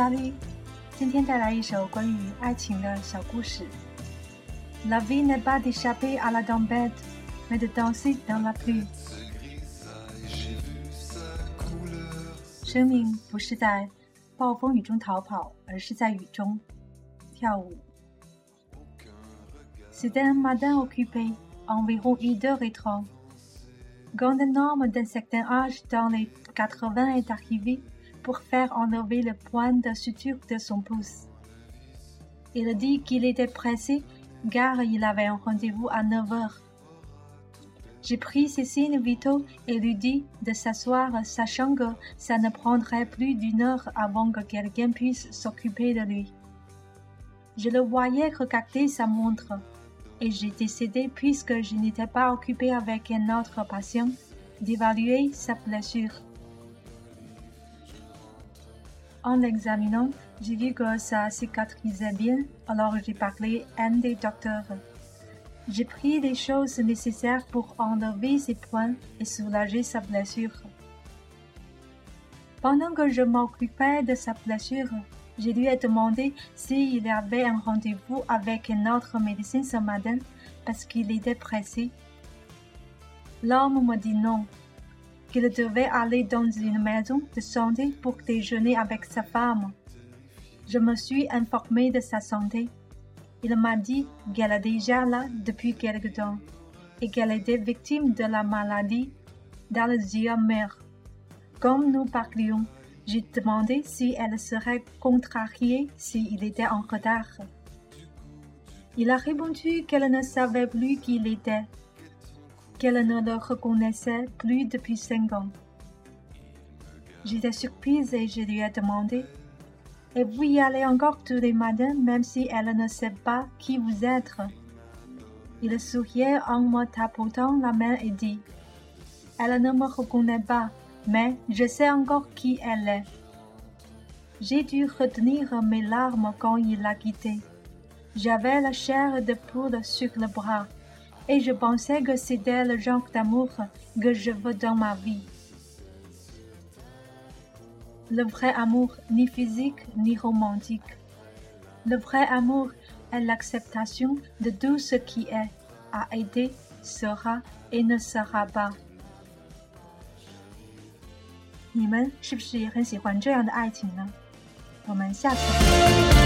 Sally，今天带来一首关于爱情的小故事。La vie n'est pas d'échapper à la tempête, mais de danser dans la pluie。生命不是在暴风雨中逃跑，而是在雨中跳舞。C'était un matin occupé, environ une heure et trente. Quand un homme d'un certain âge, dans les quatre-vingts, est arrivé pour faire enlever le point de suture de son pouce. Il dit qu'il était pressé car il avait un rendez-vous à neuf heures. J'ai pris ses signes vitaux et lui dit de s'asseoir, sachant que ça ne prendrait plus d'une heure avant que quelqu'un puisse s'occuper de lui. Je le voyais regarder sa montre, et j'ai décidé, puisque je n'étais pas occupé avec un autre patient, d'évaluer sa blessure. En l'examinant, j'ai vu que ça cicatrisait bien, alors j'ai parlé à un des docteurs. J'ai pris les choses nécessaires pour enlever ses points et soulager sa blessure. Pendant que je m'occupais de sa blessure, je lui ai demandé s'il avait un rendez-vous avec un autre médecin ce matin parce qu'il était pressé. L'homme m'a dit non, qu'il devait aller dans une maison de santé pour déjeuner avec sa femme. Je me suis informé de sa santé. Il m'a dit qu'elle est déjà là depuis quelque temps et qu'elle était victime de la maladie d'Alzheimer. Comme nous parlions, j'ai demandé si elle serait contrariée s'il était en retard. Il a répondu qu'elle ne savait plus qui il était qu'elle ne le reconnaissait plus depuis cinq ans. J'étais surprise et je lui ai demandé Et vous y allez encore tous les matins même si elle ne sait pas qui vous êtes Il souriait en me tapotant la main et dit Elle ne me reconnaît pas, mais je sais encore qui elle est. J'ai dû retenir mes larmes quand il l'a quitté. J'avais la chair de poule sur le bras et je pensais que c'était le genre d'amour que je veux dans ma vie. Le vrai amour, ni physique ni romantique. Le vrai amour est l'acceptation de tout ce qui est, a été, sera et ne sera pas. 你们是不是也很喜欢这样的爱情呢？我们下次见。